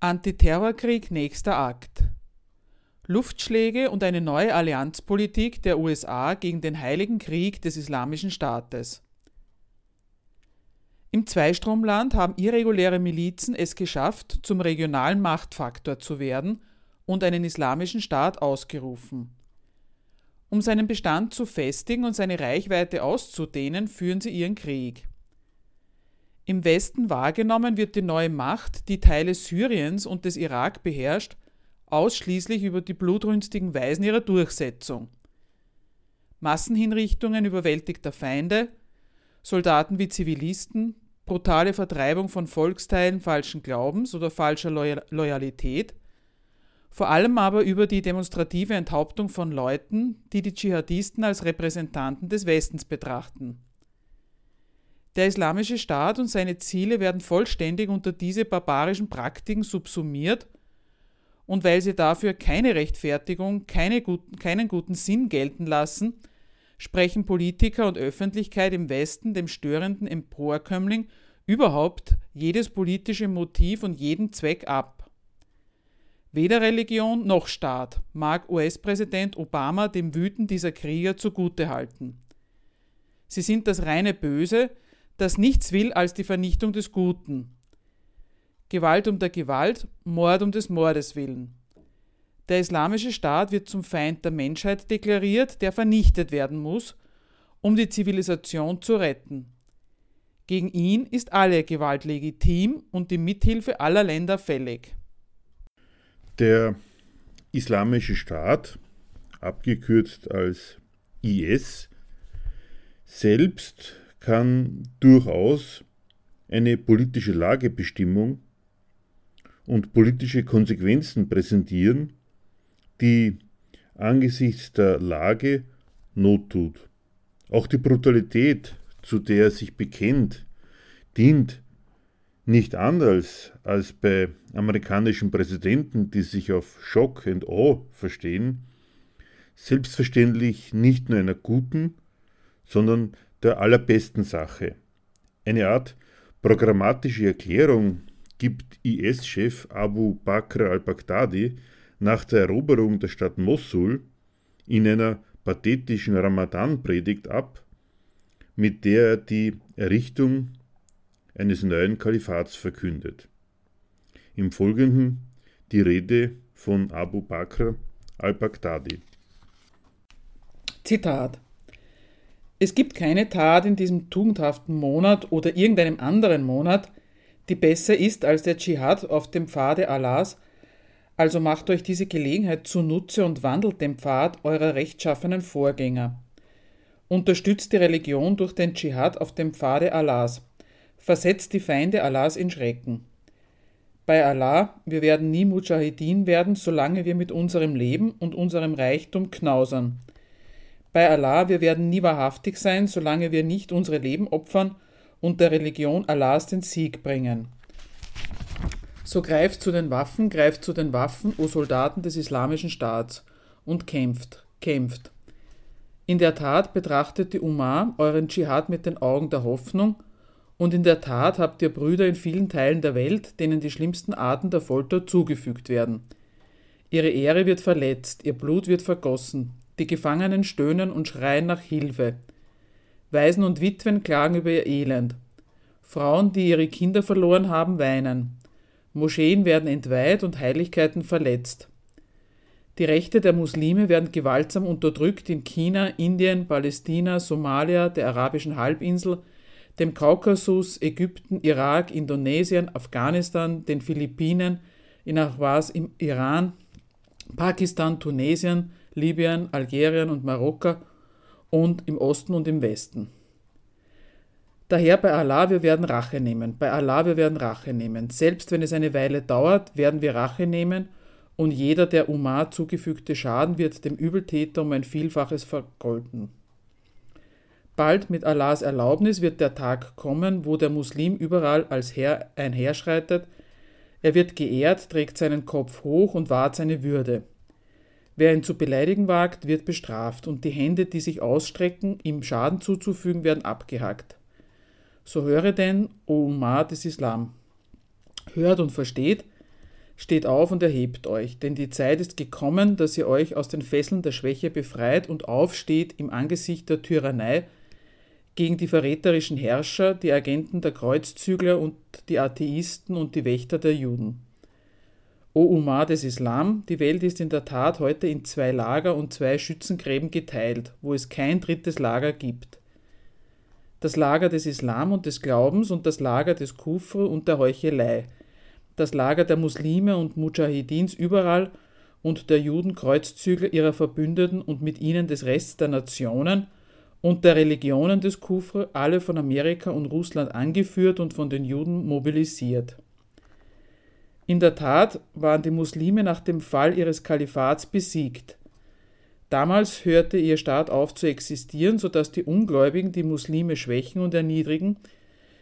Antiterrorkrieg nächster Akt. Luftschläge und eine neue Allianzpolitik der USA gegen den Heiligen Krieg des Islamischen Staates. Im Zweistromland haben irreguläre Milizen es geschafft, zum regionalen Machtfaktor zu werden und einen islamischen Staat ausgerufen. Um seinen Bestand zu festigen und seine Reichweite auszudehnen, führen sie ihren Krieg. Im Westen wahrgenommen wird die neue Macht, die Teile Syriens und des Irak beherrscht, ausschließlich über die blutrünstigen Weisen ihrer Durchsetzung. Massenhinrichtungen überwältigter Feinde, Soldaten wie Zivilisten, brutale Vertreibung von Volksteilen falschen Glaubens oder falscher Loyalität, vor allem aber über die demonstrative Enthauptung von Leuten, die die Dschihadisten als Repräsentanten des Westens betrachten. Der Islamische Staat und seine Ziele werden vollständig unter diese barbarischen Praktiken subsumiert und weil sie dafür keine Rechtfertigung, keine guten, keinen guten Sinn gelten lassen, sprechen Politiker und Öffentlichkeit im Westen dem störenden Emporkömmling überhaupt jedes politische Motiv und jeden Zweck ab. Weder Religion noch Staat mag US-Präsident Obama dem Wüten dieser Krieger zugutehalten. Sie sind das reine Böse, das nichts will als die Vernichtung des Guten. Gewalt um der Gewalt, Mord um des Mordes willen. Der islamische Staat wird zum Feind der Menschheit deklariert, der vernichtet werden muss, um die Zivilisation zu retten. Gegen ihn ist alle Gewalt legitim und die Mithilfe aller Länder fällig. Der islamische Staat, abgekürzt als IS, selbst kann durchaus eine politische Lagebestimmung und politische Konsequenzen präsentieren, die angesichts der Lage Not tut. Auch die Brutalität, zu der er sich bekennt, dient nicht anders als bei amerikanischen Präsidenten, die sich auf Schock and Awe verstehen, selbstverständlich nicht nur einer guten, sondern der allerbesten Sache. Eine Art programmatische Erklärung gibt IS-Chef Abu Bakr al-Baghdadi nach der Eroberung der Stadt Mosul in einer pathetischen Ramadan-Predigt ab, mit der er die Errichtung eines neuen Kalifats verkündet. Im Folgenden die Rede von Abu Bakr al-Baghdadi. Zitat es gibt keine Tat in diesem tugendhaften Monat oder irgendeinem anderen Monat, die besser ist als der Dschihad auf dem Pfade Allahs, also macht euch diese Gelegenheit zunutze und wandelt den Pfad eurer rechtschaffenen Vorgänger. Unterstützt die Religion durch den Dschihad auf dem Pfade Allahs. Versetzt die Feinde Allahs in Schrecken. Bei Allah, wir werden nie Mujahideen werden, solange wir mit unserem Leben und unserem Reichtum knausern. Bei Allah, wir werden nie wahrhaftig sein, solange wir nicht unsere Leben opfern und der Religion Allahs den Sieg bringen. So greift zu den Waffen, greift zu den Waffen, o Soldaten des islamischen Staats, und kämpft, kämpft. In der Tat betrachtet die Umar euren Dschihad mit den Augen der Hoffnung, und in der Tat habt ihr Brüder in vielen Teilen der Welt, denen die schlimmsten Arten der Folter zugefügt werden. Ihre Ehre wird verletzt, ihr Blut wird vergossen, die Gefangenen stöhnen und schreien nach Hilfe. Waisen und Witwen klagen über ihr Elend. Frauen, die ihre Kinder verloren haben, weinen. Moscheen werden entweiht und Heiligkeiten verletzt. Die Rechte der Muslime werden gewaltsam unterdrückt in China, Indien, Palästina, Somalia, der arabischen Halbinsel, dem Kaukasus, Ägypten, Irak, Indonesien, Afghanistan, den Philippinen, in Ahwaz im Iran, Pakistan, Tunesien, Libyen, Algerien und Marokko und im Osten und im Westen. Daher bei Allah, wir werden Rache nehmen. Bei Allah, wir werden Rache nehmen. Selbst wenn es eine Weile dauert, werden wir Rache nehmen und jeder der Umar zugefügte Schaden wird dem Übeltäter um ein Vielfaches vergolden. Bald mit Allahs Erlaubnis wird der Tag kommen, wo der Muslim überall als Herr einherschreitet. Er wird geehrt, trägt seinen Kopf hoch und wahrt seine Würde. Wer ihn zu beleidigen wagt, wird bestraft, und die Hände, die sich ausstrecken, ihm Schaden zuzufügen, werden abgehackt. So höre denn, O Umar des Islam. Hört und versteht, Steht auf und erhebt euch, denn die Zeit ist gekommen, dass ihr euch aus den Fesseln der Schwäche befreit und aufsteht im Angesicht der Tyrannei gegen die verräterischen Herrscher, die Agenten der Kreuzzügler und die Atheisten und die Wächter der Juden. O Umar des Islam, die Welt ist in der Tat heute in zwei Lager und zwei Schützengräben geteilt, wo es kein drittes Lager gibt. Das Lager des Islam und des Glaubens und das Lager des Kufr und der Heuchelei – das Lager der Muslime und Mujahidins überall und der Juden Kreuzzügler ihrer Verbündeten und mit ihnen des Rests der Nationen und der Religionen des Kufr, alle von Amerika und Russland angeführt und von den Juden mobilisiert. In der Tat waren die Muslime nach dem Fall ihres Kalifats besiegt. Damals hörte ihr Staat auf zu existieren, so dass die Ungläubigen die Muslime schwächen und erniedrigen,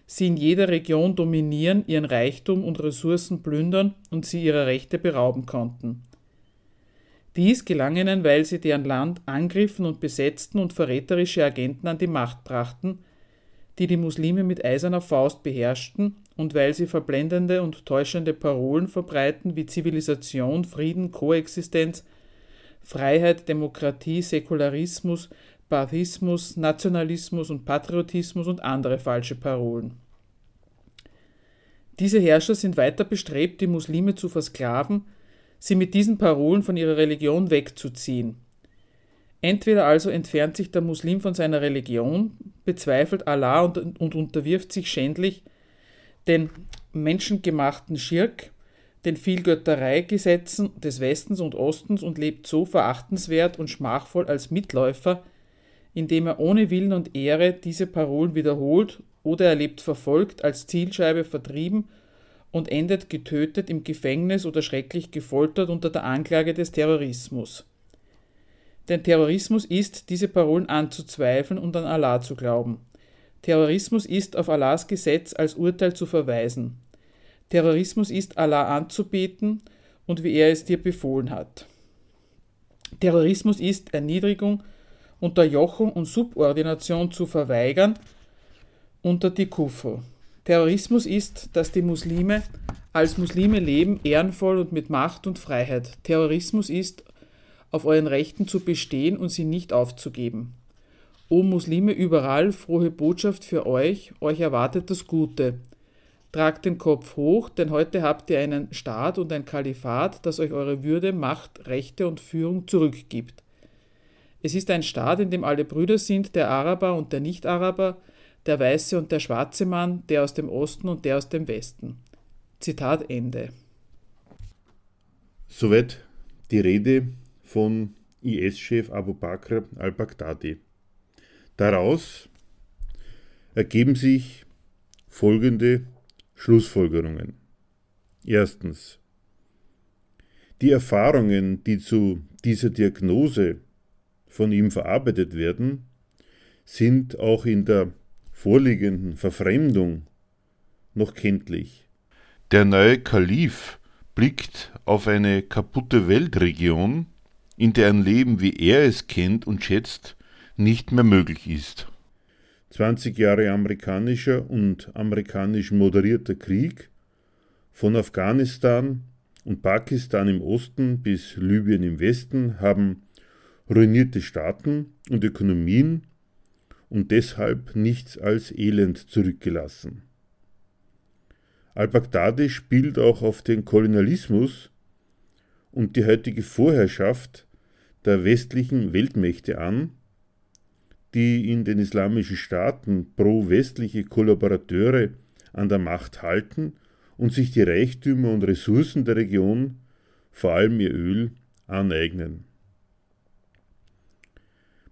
sie in jeder Region dominieren, ihren Reichtum und Ressourcen plündern und sie ihrer Rechte berauben konnten. Dies gelang ihnen, weil sie deren Land angriffen und besetzten und verräterische Agenten an die Macht brachten, die die Muslime mit eiserner Faust beherrschten und weil sie verblendende und täuschende Parolen verbreiten wie Zivilisation, Frieden, Koexistenz, Freiheit, Demokratie, Säkularismus, Baathismus, Nationalismus und Patriotismus und andere falsche Parolen. Diese Herrscher sind weiter bestrebt, die Muslime zu versklaven, sie mit diesen Parolen von ihrer Religion wegzuziehen. Entweder also entfernt sich der Muslim von seiner Religion, bezweifelt Allah und, und unterwirft sich schändlich den menschengemachten Schirk, den Vielgöttereigesetzen des Westens und Ostens und lebt so verachtenswert und schmachvoll als Mitläufer indem er ohne Willen und Ehre diese Parolen wiederholt oder er lebt verfolgt, als Zielscheibe vertrieben und endet getötet im Gefängnis oder schrecklich gefoltert unter der Anklage des Terrorismus. Denn Terrorismus ist, diese Parolen anzuzweifeln und an Allah zu glauben. Terrorismus ist, auf Allahs Gesetz als Urteil zu verweisen. Terrorismus ist, Allah anzubeten und wie er es dir befohlen hat. Terrorismus ist Erniedrigung Unterjochung und Subordination zu verweigern unter die Kufr. Terrorismus ist, dass die Muslime als Muslime leben, ehrenvoll und mit Macht und Freiheit. Terrorismus ist, auf euren Rechten zu bestehen und sie nicht aufzugeben. O Muslime überall, frohe Botschaft für euch, euch erwartet das Gute. Tragt den Kopf hoch, denn heute habt ihr einen Staat und ein Kalifat, das euch eure Würde, Macht, Rechte und Führung zurückgibt. Es ist ein Staat, in dem alle Brüder sind, der Araber und der Nicht-Araber, der weiße und der schwarze Mann, der aus dem Osten und der aus dem Westen. Zitat Ende. Soweit die Rede von IS-Chef Abu Bakr al-Baghdadi. Daraus ergeben sich folgende Schlussfolgerungen. Erstens. Die Erfahrungen, die zu dieser Diagnose von ihm verarbeitet werden, sind auch in der vorliegenden Verfremdung noch kenntlich. Der neue Kalif blickt auf eine kaputte Weltregion, in der ein Leben, wie er es kennt und schätzt, nicht mehr möglich ist. 20 Jahre amerikanischer und amerikanisch moderierter Krieg von Afghanistan und Pakistan im Osten bis Libyen im Westen haben ruinierte Staaten und Ökonomien und deshalb nichts als Elend zurückgelassen. Al-Baghdadi spielt auch auf den Kolonialismus und die heutige Vorherrschaft der westlichen Weltmächte an, die in den islamischen Staaten pro-westliche Kollaborateure an der Macht halten und sich die Reichtümer und Ressourcen der Region, vor allem ihr Öl, aneignen.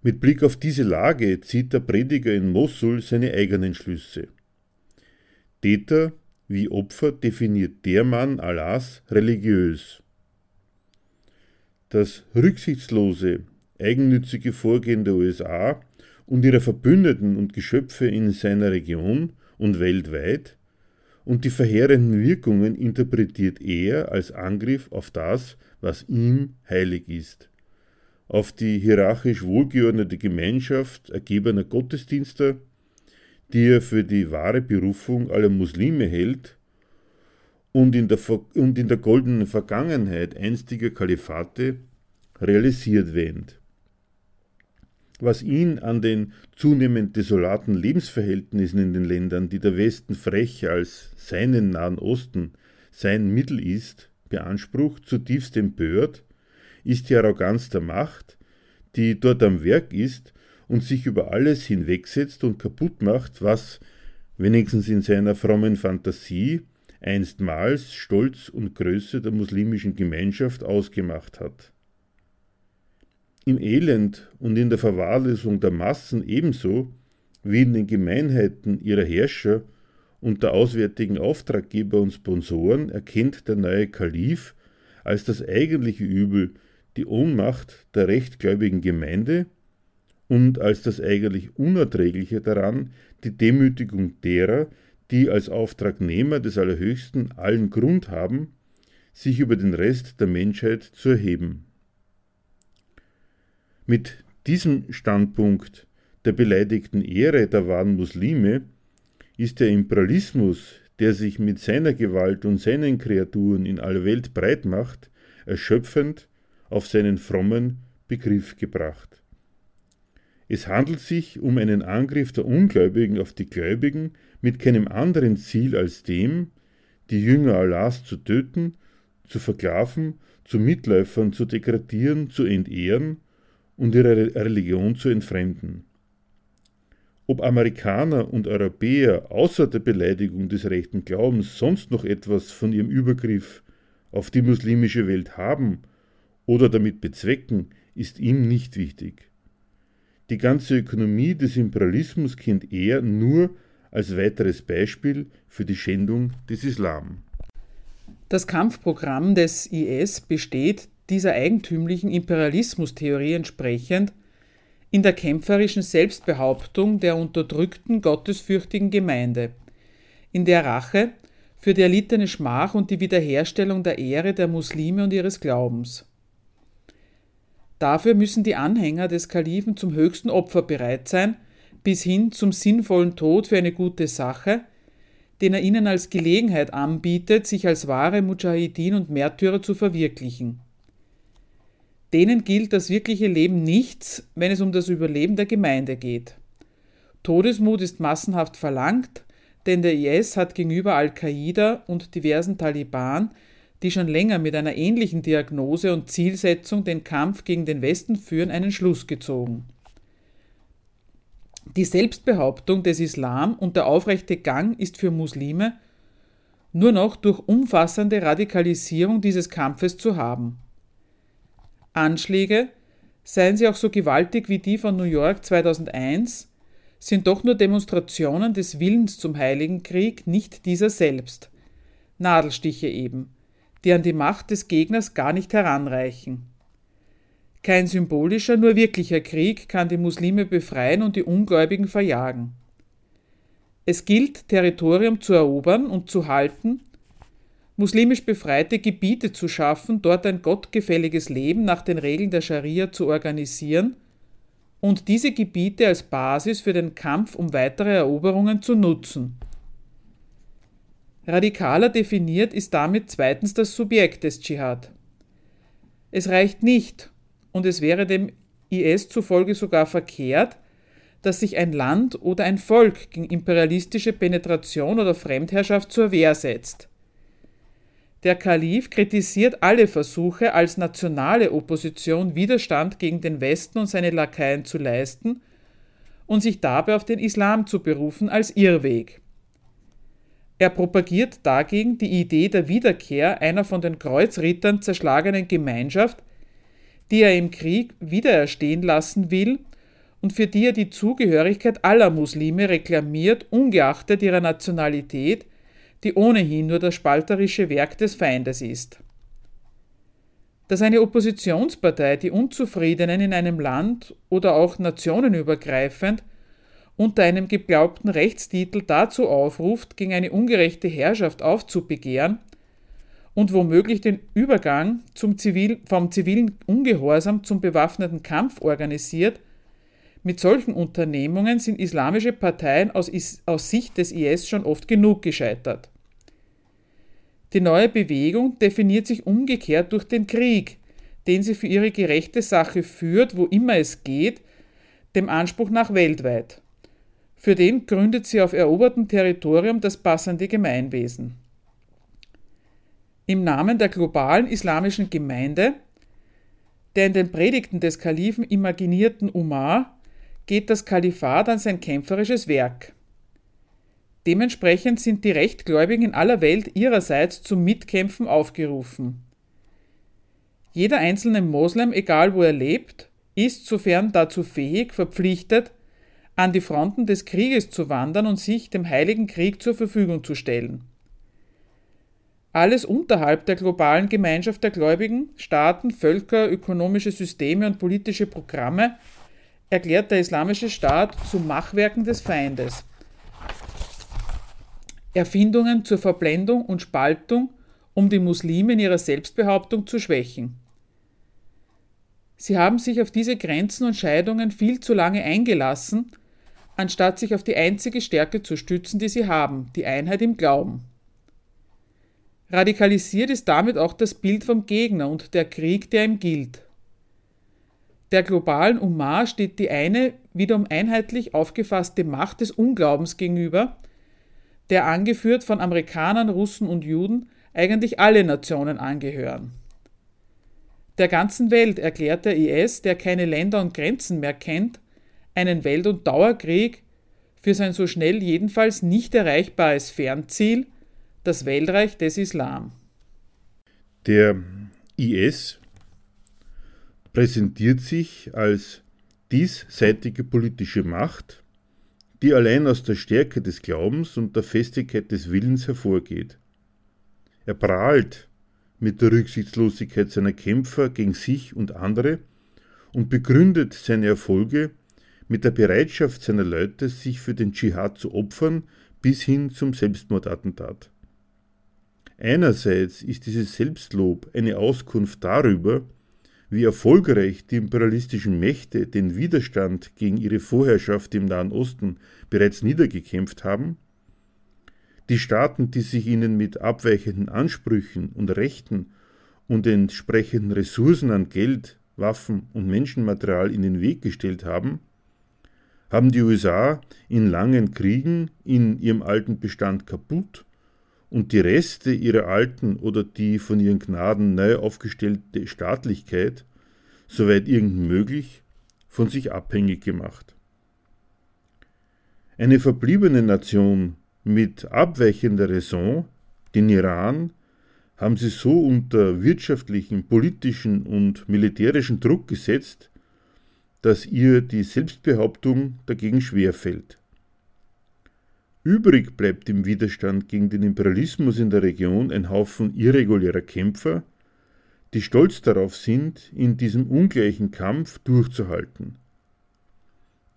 Mit Blick auf diese Lage zieht der Prediger in Mosul seine eigenen Schlüsse. Täter wie Opfer definiert der Mann Allahs religiös. Das rücksichtslose, eigennützige Vorgehen der USA und ihrer Verbündeten und Geschöpfe in seiner Region und weltweit und die verheerenden Wirkungen interpretiert er als Angriff auf das, was ihm heilig ist auf die hierarchisch wohlgeordnete Gemeinschaft ergebener Gottesdienste, die er für die wahre Berufung aller Muslime hält und in der, und in der goldenen Vergangenheit einstiger Kalifate realisiert wähnt. Was ihn an den zunehmend desolaten Lebensverhältnissen in den Ländern, die der Westen frech als seinen Nahen Osten, sein Mittel ist, beansprucht, zutiefst empört ist die Arroganz der Macht, die dort am Werk ist und sich über alles hinwegsetzt und kaputt macht, was, wenigstens in seiner frommen Fantasie, einstmals Stolz und Größe der muslimischen Gemeinschaft ausgemacht hat. Im Elend und in der Verwahrlosung der Massen ebenso wie in den Gemeinheiten ihrer Herrscher und der auswärtigen Auftraggeber und Sponsoren erkennt der neue Kalif als das eigentliche Übel die Ohnmacht der rechtgläubigen Gemeinde und als das eigentlich Unerträgliche daran die Demütigung derer, die als Auftragnehmer des Allerhöchsten allen Grund haben, sich über den Rest der Menschheit zu erheben. Mit diesem Standpunkt der beleidigten Ehre der wahren Muslime ist der Imperialismus, der sich mit seiner Gewalt und seinen Kreaturen in aller Welt breit macht, erschöpfend auf seinen frommen Begriff gebracht. Es handelt sich um einen Angriff der Ungläubigen auf die Gläubigen mit keinem anderen Ziel als dem, die Jünger Allahs zu töten, zu verklaven, zu Mitläufern zu degradieren, zu entehren und ihre Religion zu entfremden. Ob Amerikaner und Europäer außer der Beleidigung des rechten Glaubens sonst noch etwas von ihrem Übergriff auf die muslimische Welt haben oder damit bezwecken, ist ihm nicht wichtig. Die ganze Ökonomie des Imperialismus kennt er nur als weiteres Beispiel für die Schändung des Islam. Das Kampfprogramm des IS besteht dieser eigentümlichen Imperialismustheorie entsprechend in der kämpferischen Selbstbehauptung der unterdrückten, gottesfürchtigen Gemeinde, in der Rache für die erlittene Schmach und die Wiederherstellung der Ehre der Muslime und ihres Glaubens. Dafür müssen die Anhänger des Kalifen zum höchsten Opfer bereit sein, bis hin zum sinnvollen Tod für eine gute Sache, den er ihnen als Gelegenheit anbietet, sich als wahre Mujahideen und Märtyrer zu verwirklichen. Denen gilt das wirkliche Leben nichts, wenn es um das Überleben der Gemeinde geht. Todesmut ist massenhaft verlangt, denn der IS hat gegenüber Al-Qaida und diversen Taliban die schon länger mit einer ähnlichen Diagnose und Zielsetzung den Kampf gegen den Westen führen, einen Schluss gezogen. Die Selbstbehauptung des Islam und der aufrechte Gang ist für Muslime nur noch durch umfassende Radikalisierung dieses Kampfes zu haben. Anschläge, seien sie auch so gewaltig wie die von New York 2001, sind doch nur Demonstrationen des Willens zum Heiligen Krieg, nicht dieser selbst. Nadelstiche eben, die an die Macht des Gegners gar nicht heranreichen. Kein symbolischer, nur wirklicher Krieg kann die Muslime befreien und die Ungläubigen verjagen. Es gilt, Territorium zu erobern und zu halten, muslimisch befreite Gebiete zu schaffen, dort ein gottgefälliges Leben nach den Regeln der Scharia zu organisieren und diese Gebiete als Basis für den Kampf um weitere Eroberungen zu nutzen. Radikaler definiert ist damit zweitens das Subjekt des Dschihad. Es reicht nicht, und es wäre dem IS zufolge sogar verkehrt, dass sich ein Land oder ein Volk gegen imperialistische Penetration oder Fremdherrschaft zur Wehr setzt. Der Kalif kritisiert alle Versuche, als nationale Opposition Widerstand gegen den Westen und seine Lakaien zu leisten und sich dabei auf den Islam zu berufen als Irrweg. Er propagiert dagegen die Idee der Wiederkehr einer von den Kreuzrittern zerschlagenen Gemeinschaft, die er im Krieg wiedererstehen lassen will und für die er die Zugehörigkeit aller Muslime reklamiert, ungeachtet ihrer Nationalität, die ohnehin nur das spalterische Werk des Feindes ist. Dass eine Oppositionspartei die Unzufriedenen in einem Land oder auch nationenübergreifend unter einem geglaubten Rechtstitel dazu aufruft, gegen eine ungerechte Herrschaft aufzubegehren und womöglich den Übergang Zivil, vom zivilen Ungehorsam zum bewaffneten Kampf organisiert, mit solchen Unternehmungen sind islamische Parteien aus, aus Sicht des IS schon oft genug gescheitert. Die neue Bewegung definiert sich umgekehrt durch den Krieg, den sie für ihre gerechte Sache führt, wo immer es geht, dem Anspruch nach weltweit. Für den gründet sie auf erobertem Territorium das passende Gemeinwesen. Im Namen der globalen islamischen Gemeinde, der in den Predigten des Kalifen imaginierten Umar, geht das Kalifat an sein kämpferisches Werk. Dementsprechend sind die Rechtgläubigen in aller Welt ihrerseits zum Mitkämpfen aufgerufen. Jeder einzelne Moslem, egal wo er lebt, ist, sofern dazu fähig, verpflichtet, an die Fronten des Krieges zu wandern und sich dem Heiligen Krieg zur Verfügung zu stellen. Alles unterhalb der globalen Gemeinschaft der Gläubigen, Staaten, Völker, ökonomische Systeme und politische Programme erklärt der Islamische Staat zu Machwerken des Feindes. Erfindungen zur Verblendung und Spaltung, um die Muslime in ihrer Selbstbehauptung zu schwächen. Sie haben sich auf diese Grenzen und Scheidungen viel zu lange eingelassen, anstatt sich auf die einzige Stärke zu stützen, die sie haben, die Einheit im Glauben. Radikalisiert ist damit auch das Bild vom Gegner und der Krieg, der ihm gilt. Der globalen Umar steht die eine wiederum einheitlich aufgefasste Macht des Unglaubens gegenüber, der angeführt von Amerikanern, Russen und Juden eigentlich alle Nationen angehören. Der ganzen Welt erklärt der IS, der keine Länder und Grenzen mehr kennt, einen Welt- und Dauerkrieg für sein so schnell jedenfalls nicht erreichbares Fernziel, das Weltreich des Islam. Der IS präsentiert sich als diesseitige politische Macht, die allein aus der Stärke des Glaubens und der Festigkeit des Willens hervorgeht. Er prahlt mit der Rücksichtslosigkeit seiner Kämpfer gegen sich und andere und begründet seine Erfolge mit der Bereitschaft seiner Leute, sich für den Dschihad zu opfern, bis hin zum Selbstmordattentat. Einerseits ist dieses Selbstlob eine Auskunft darüber, wie erfolgreich die imperialistischen Mächte den Widerstand gegen ihre Vorherrschaft im Nahen Osten bereits niedergekämpft haben, die Staaten, die sich ihnen mit abweichenden Ansprüchen und Rechten und entsprechenden Ressourcen an Geld, Waffen und Menschenmaterial in den Weg gestellt haben, haben die USA in langen Kriegen in ihrem alten Bestand kaputt und die Reste ihrer alten oder die von ihren Gnaden neu aufgestellte Staatlichkeit, soweit irgend möglich, von sich abhängig gemacht. Eine verbliebene Nation mit abweichender Raison, den Iran, haben sie so unter wirtschaftlichen, politischen und militärischen Druck gesetzt, dass ihr die Selbstbehauptung dagegen schwerfällt. Übrig bleibt im Widerstand gegen den Imperialismus in der Region ein Haufen irregulärer Kämpfer, die stolz darauf sind, in diesem ungleichen Kampf durchzuhalten,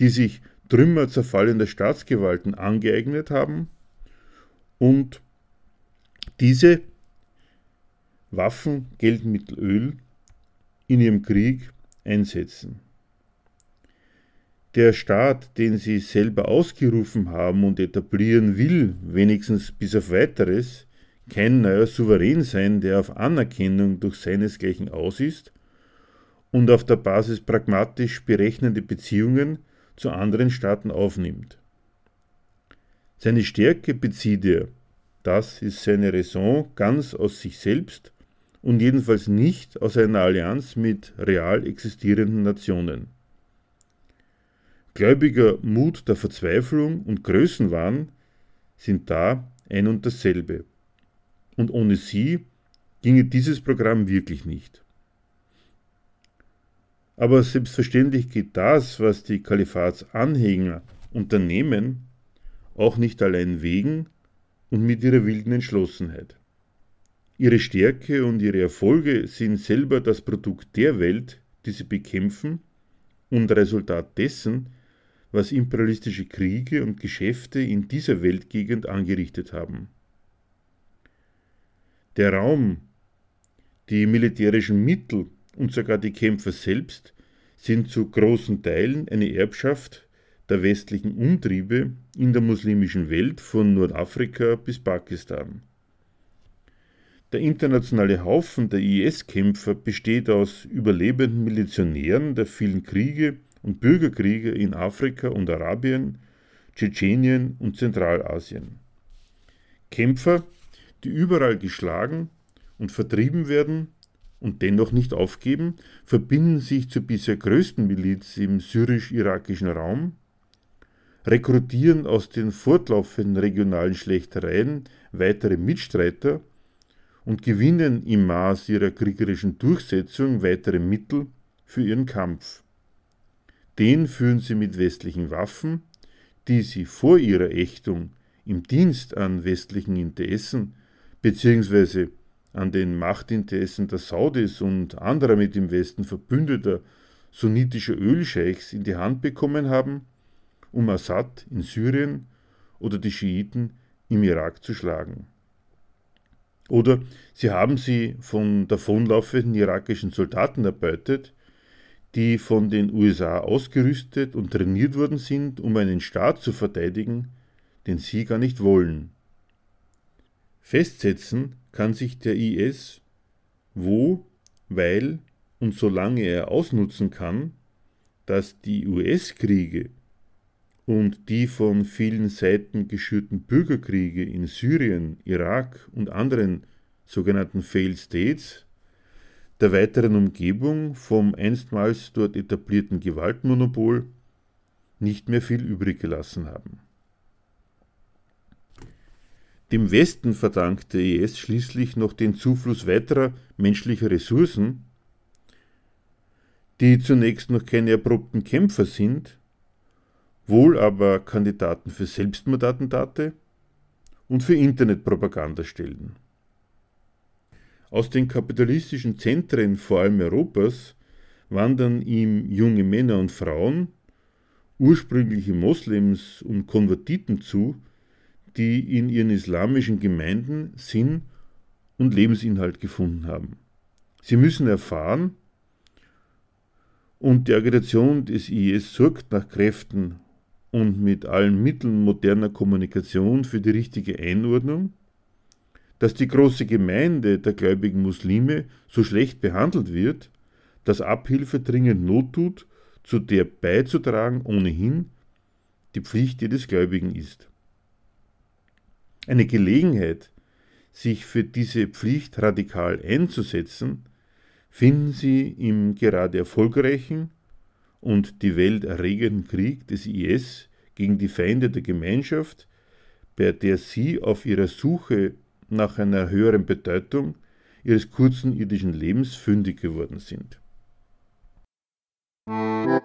die sich Trümmer zerfallender Staatsgewalten angeeignet haben und diese Waffen, Geldmittel, Öl in ihrem Krieg einsetzen. Der Staat, den sie selber ausgerufen haben und etablieren will, wenigstens bis auf weiteres, kein neuer Souverän sein, der auf Anerkennung durch seinesgleichen aus ist und auf der Basis pragmatisch berechnende Beziehungen zu anderen Staaten aufnimmt. Seine Stärke bezieht er, das ist seine Raison, ganz aus sich selbst und jedenfalls nicht aus einer Allianz mit real existierenden Nationen. Gläubiger Mut der Verzweiflung und Größenwahn sind da ein und dasselbe. Und ohne sie ginge dieses Programm wirklich nicht. Aber selbstverständlich geht das, was die Kalifatsanhänger unternehmen, auch nicht allein wegen und mit ihrer wilden Entschlossenheit. Ihre Stärke und ihre Erfolge sind selber das Produkt der Welt, die sie bekämpfen und Resultat dessen, was imperialistische Kriege und Geschäfte in dieser Weltgegend angerichtet haben. Der Raum, die militärischen Mittel und sogar die Kämpfer selbst sind zu großen Teilen eine Erbschaft der westlichen Umtriebe in der muslimischen Welt von Nordafrika bis Pakistan. Der internationale Haufen der IS-Kämpfer besteht aus überlebenden Milizionären der vielen Kriege und Bürgerkriege in Afrika und Arabien, Tschetschenien und Zentralasien. Kämpfer, die überall geschlagen und vertrieben werden und dennoch nicht aufgeben, verbinden sich zur bisher größten Miliz im syrisch-irakischen Raum, rekrutieren aus den fortlaufenden regionalen Schlechtereien weitere Mitstreiter und gewinnen im Maß ihrer kriegerischen Durchsetzung weitere Mittel für ihren Kampf. Den führen sie mit westlichen Waffen, die sie vor ihrer Ächtung im Dienst an westlichen Interessen bzw. an den Machtinteressen der Saudis und anderer mit dem Westen verbündeter sunnitischer Ölscheichs in die Hand bekommen haben, um Assad in Syrien oder die Schiiten im Irak zu schlagen. Oder sie haben sie von davonlaufenden irakischen Soldaten erbeutet, die von den USA ausgerüstet und trainiert worden sind, um einen Staat zu verteidigen, den sie gar nicht wollen. Festsetzen kann sich der IS, wo, weil und solange er ausnutzen kann, dass die US-Kriege und die von vielen Seiten geschürten Bürgerkriege in Syrien, Irak und anderen sogenannten Failed States der weiteren Umgebung vom einstmals dort etablierten Gewaltmonopol nicht mehr viel übrig gelassen haben. Dem Westen verdankt der IS schließlich noch den Zufluss weiterer menschlicher Ressourcen, die zunächst noch keine erprobten Kämpfer sind, wohl aber Kandidaten für Selbstmordattentate und für Internetpropaganda stellen. Aus den kapitalistischen Zentren, vor allem Europas, wandern ihm junge Männer und Frauen, ursprüngliche Moslems und Konvertiten zu, die in ihren islamischen Gemeinden Sinn und Lebensinhalt gefunden haben. Sie müssen erfahren, und die Agitation des IS sorgt nach Kräften und mit allen Mitteln moderner Kommunikation für die richtige Einordnung, dass die große Gemeinde der gläubigen Muslime so schlecht behandelt wird, dass Abhilfe dringend Not tut, zu der beizutragen ohnehin die Pflicht jedes Gläubigen ist. Eine Gelegenheit, sich für diese Pflicht radikal einzusetzen, finden Sie im gerade erfolgreichen und die Welt erregenden Krieg des IS gegen die Feinde der Gemeinschaft, bei der Sie auf Ihrer Suche nach einer höheren Bedeutung ihres kurzen irdischen Lebens fündig geworden sind. Musik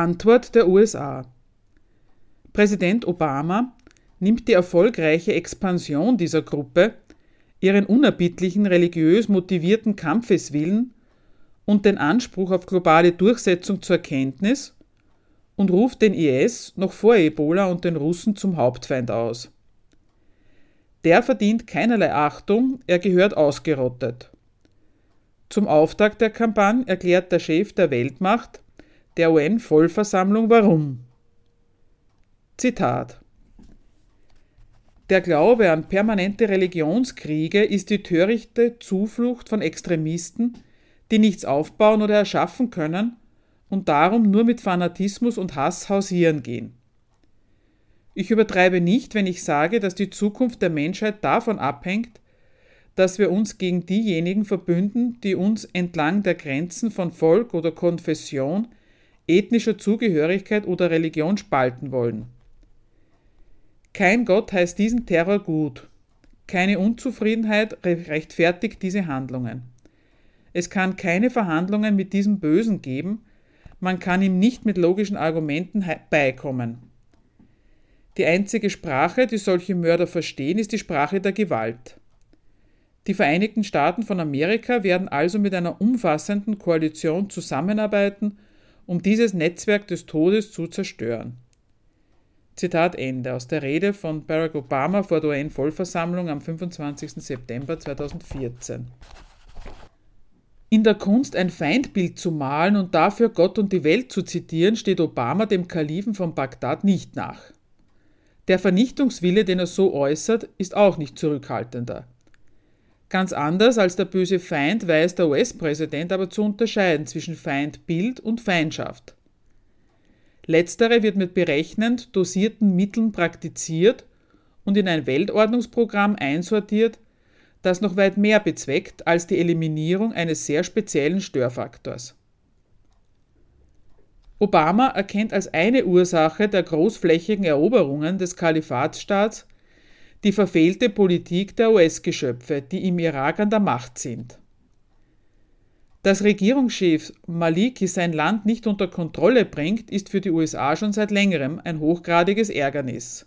Antwort der USA. Präsident Obama nimmt die erfolgreiche Expansion dieser Gruppe, ihren unerbittlichen religiös motivierten Kampfeswillen und den Anspruch auf globale Durchsetzung zur Kenntnis und ruft den IS noch vor Ebola und den Russen zum Hauptfeind aus. Der verdient keinerlei Achtung, er gehört ausgerottet. Zum Auftakt der Kampagne erklärt der Chef der Weltmacht der UN-Vollversammlung warum. Zitat Der Glaube an permanente Religionskriege ist die törichte Zuflucht von Extremisten, die nichts aufbauen oder erschaffen können und darum nur mit Fanatismus und Hass hausieren gehen. Ich übertreibe nicht, wenn ich sage, dass die Zukunft der Menschheit davon abhängt, dass wir uns gegen diejenigen verbünden, die uns entlang der Grenzen von Volk oder Konfession, ethnischer Zugehörigkeit oder Religion spalten wollen. Kein Gott heißt diesen Terror gut. Keine Unzufriedenheit rechtfertigt diese Handlungen. Es kann keine Verhandlungen mit diesem Bösen geben, man kann ihm nicht mit logischen Argumenten beikommen. Die einzige Sprache, die solche Mörder verstehen, ist die Sprache der Gewalt. Die Vereinigten Staaten von Amerika werden also mit einer umfassenden Koalition zusammenarbeiten, um dieses Netzwerk des Todes zu zerstören. Zitat Ende aus der Rede von Barack Obama vor der UN-Vollversammlung am 25. September 2014. In der Kunst ein Feindbild zu malen und dafür Gott und die Welt zu zitieren, steht Obama dem Kalifen von Bagdad nicht nach. Der Vernichtungswille, den er so äußert, ist auch nicht zurückhaltender. Ganz anders als der böse Feind weiß der US-Präsident aber zu unterscheiden zwischen Feindbild und Feindschaft. Letztere wird mit berechnend dosierten Mitteln praktiziert und in ein Weltordnungsprogramm einsortiert, das noch weit mehr bezweckt als die Eliminierung eines sehr speziellen Störfaktors. Obama erkennt als eine Ursache der großflächigen Eroberungen des Kalifatsstaats die verfehlte Politik der US-Geschöpfe, die im Irak an der Macht sind. Dass Regierungschef Maliki sein Land nicht unter Kontrolle bringt, ist für die USA schon seit längerem ein hochgradiges Ärgernis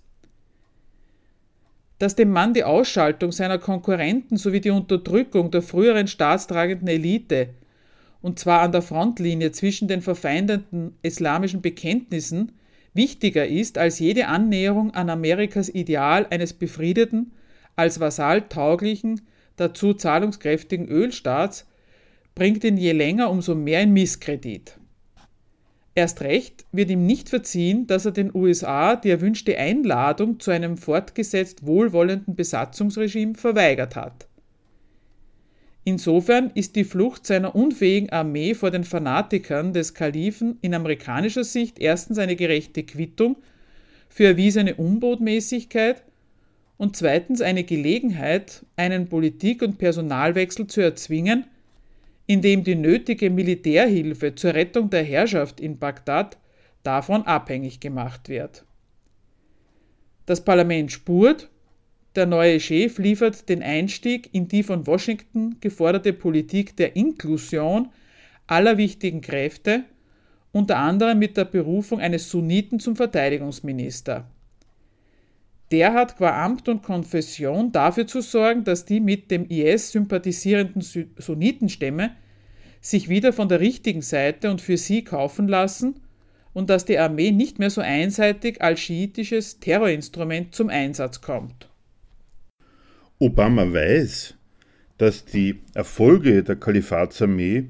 dass dem Mann die Ausschaltung seiner Konkurrenten sowie die Unterdrückung der früheren staatstragenden Elite, und zwar an der Frontlinie zwischen den verfeindeten islamischen Bekenntnissen, wichtiger ist als jede Annäherung an Amerikas Ideal eines befriedeten, als Vasall tauglichen, dazu zahlungskräftigen Ölstaats, bringt ihn je länger umso mehr in Misskredit. Erst recht wird ihm nicht verziehen, dass er den USA die erwünschte Einladung zu einem fortgesetzt wohlwollenden Besatzungsregime verweigert hat. Insofern ist die Flucht seiner unfähigen Armee vor den Fanatikern des Kalifen in amerikanischer Sicht erstens eine gerechte Quittung für erwiesene Unbotmäßigkeit und zweitens eine Gelegenheit, einen Politik- und Personalwechsel zu erzwingen, indem die nötige Militärhilfe zur Rettung der Herrschaft in Bagdad davon abhängig gemacht wird. Das Parlament spurt, der neue Chef liefert den Einstieg in die von Washington geforderte Politik der Inklusion aller wichtigen Kräfte, unter anderem mit der Berufung eines Sunniten zum Verteidigungsminister. Der hat qua Amt und Konfession dafür zu sorgen, dass die mit dem IS sympathisierenden Sunnitenstämme sich wieder von der richtigen Seite und für sie kaufen lassen und dass die Armee nicht mehr so einseitig als schiitisches Terrorinstrument zum Einsatz kommt. Obama weiß, dass die Erfolge der Kalifatsarmee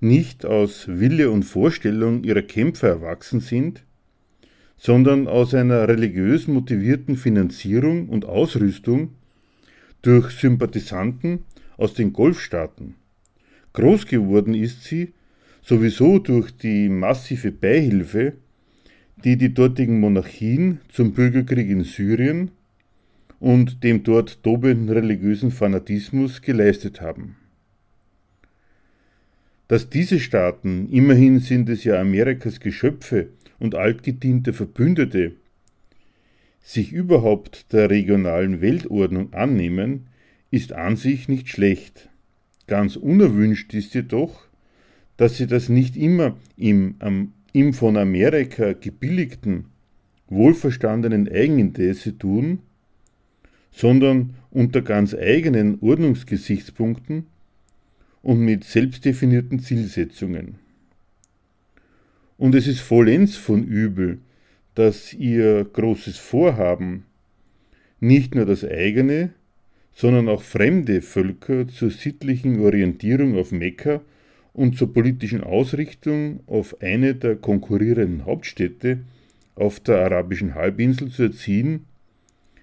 nicht aus Wille und Vorstellung ihrer Kämpfer erwachsen sind, sondern aus einer religiös motivierten Finanzierung und Ausrüstung durch Sympathisanten aus den Golfstaaten. Groß geworden ist sie sowieso durch die massive Beihilfe, die die dortigen Monarchien zum Bürgerkrieg in Syrien und dem dort tobenden religiösen Fanatismus geleistet haben. Dass diese Staaten, immerhin sind es ja Amerikas Geschöpfe, und altgediente Verbündete sich überhaupt der regionalen Weltordnung annehmen, ist an sich nicht schlecht. Ganz unerwünscht ist jedoch, dass sie das nicht immer im am im von Amerika gebilligten, wohlverstandenen Eigeninteresse tun, sondern unter ganz eigenen Ordnungsgesichtspunkten und mit selbstdefinierten Zielsetzungen. Und es ist vollends von übel, dass ihr großes Vorhaben nicht nur das eigene, sondern auch fremde Völker zur sittlichen Orientierung auf Mekka und zur politischen Ausrichtung auf eine der konkurrierenden Hauptstädte auf der arabischen Halbinsel zu erziehen,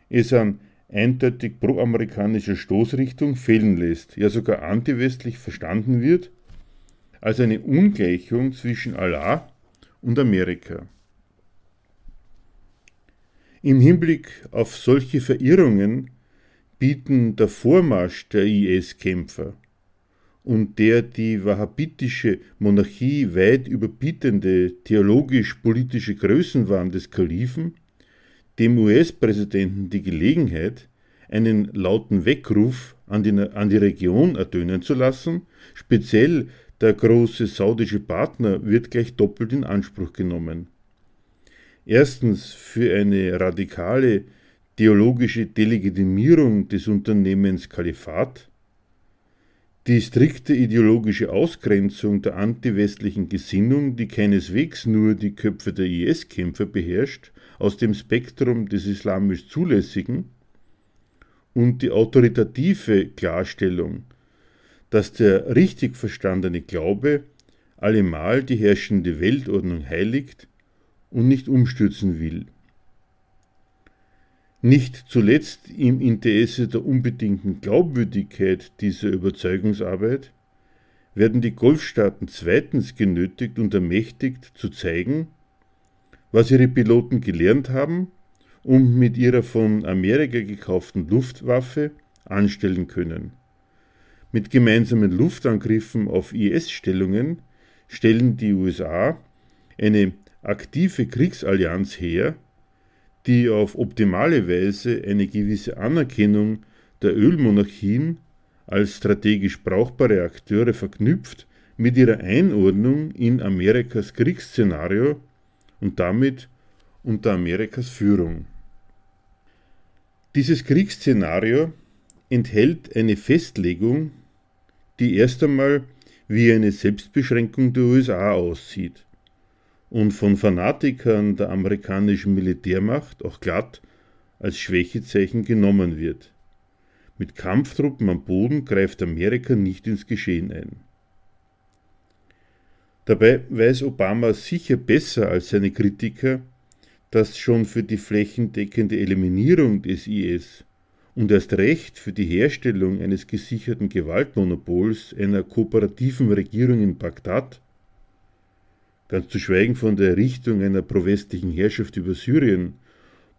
es an eindeutig proamerikanischer Stoßrichtung fehlen lässt, ja sogar antiwestlich verstanden wird, als eine Ungleichung zwischen Allah und Amerika. Im Hinblick auf solche Verirrungen bieten der Vormarsch der IS-Kämpfer und der die wahhabitische Monarchie weit überbietende theologisch-politische Größenwahn des Kalifen dem US-Präsidenten die Gelegenheit, einen lauten Weckruf an die, an die Region ertönen zu lassen, speziell der große saudische Partner wird gleich doppelt in Anspruch genommen. Erstens für eine radikale theologische Delegitimierung des Unternehmens Kalifat, die strikte ideologische Ausgrenzung der antiwestlichen Gesinnung, die keineswegs nur die Köpfe der IS-Kämpfer beherrscht, aus dem Spektrum des islamisch Zulässigen und die autoritative Klarstellung, dass der richtig verstandene Glaube allemal die herrschende Weltordnung heiligt und nicht umstürzen will. Nicht zuletzt im Interesse der unbedingten Glaubwürdigkeit dieser Überzeugungsarbeit werden die Golfstaaten zweitens genötigt und ermächtigt zu zeigen, was ihre Piloten gelernt haben und mit ihrer von Amerika gekauften Luftwaffe anstellen können. Mit gemeinsamen Luftangriffen auf IS-Stellungen stellen die USA eine aktive Kriegsallianz her, die auf optimale Weise eine gewisse Anerkennung der Ölmonarchien als strategisch brauchbare Akteure verknüpft mit ihrer Einordnung in Amerikas Kriegsszenario und damit unter Amerikas Führung. Dieses Kriegsszenario enthält eine Festlegung, die erst einmal wie eine Selbstbeschränkung der USA aussieht und von Fanatikern der amerikanischen Militärmacht auch glatt als Schwächezeichen genommen wird. Mit Kampftruppen am Boden greift Amerika nicht ins Geschehen ein. Dabei weiß Obama sicher besser als seine Kritiker, dass schon für die flächendeckende Eliminierung des IS und erst recht für die Herstellung eines gesicherten Gewaltmonopols einer kooperativen Regierung in Bagdad ganz zu schweigen von der Errichtung einer prowestlichen Herrschaft über Syrien,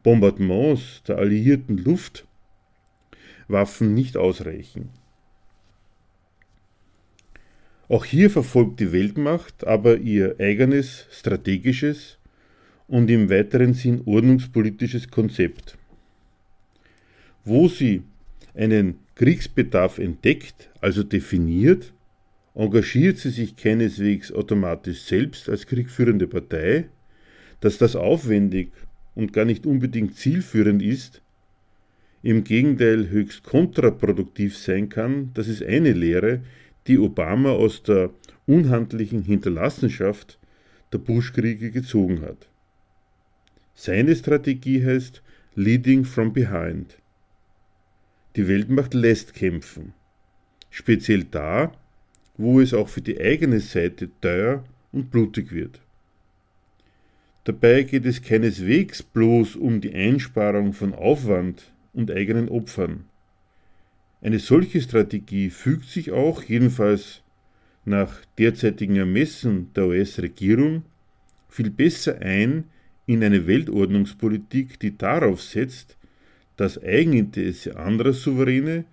Bombardements der alliierten Luftwaffen nicht ausreichen. Auch hier verfolgt die Weltmacht aber ihr eigenes strategisches und im weiteren Sinn ordnungspolitisches Konzept. Wo sie einen Kriegsbedarf entdeckt, also definiert, engagiert sie sich keineswegs automatisch selbst als kriegführende Partei, dass das aufwendig und gar nicht unbedingt zielführend ist, im Gegenteil höchst kontraproduktiv sein kann, das ist eine Lehre, die Obama aus der unhandlichen Hinterlassenschaft der Bush-Kriege gezogen hat. Seine Strategie heißt Leading from Behind. Die Weltmacht lässt kämpfen, speziell da, wo es auch für die eigene Seite teuer und blutig wird. Dabei geht es keineswegs bloß um die Einsparung von Aufwand und eigenen Opfern. Eine solche Strategie fügt sich auch, jedenfalls nach derzeitigen Ermessen der US-Regierung, viel besser ein in eine Weltordnungspolitik, die darauf setzt, das Eigeninteresse anderer Souveräne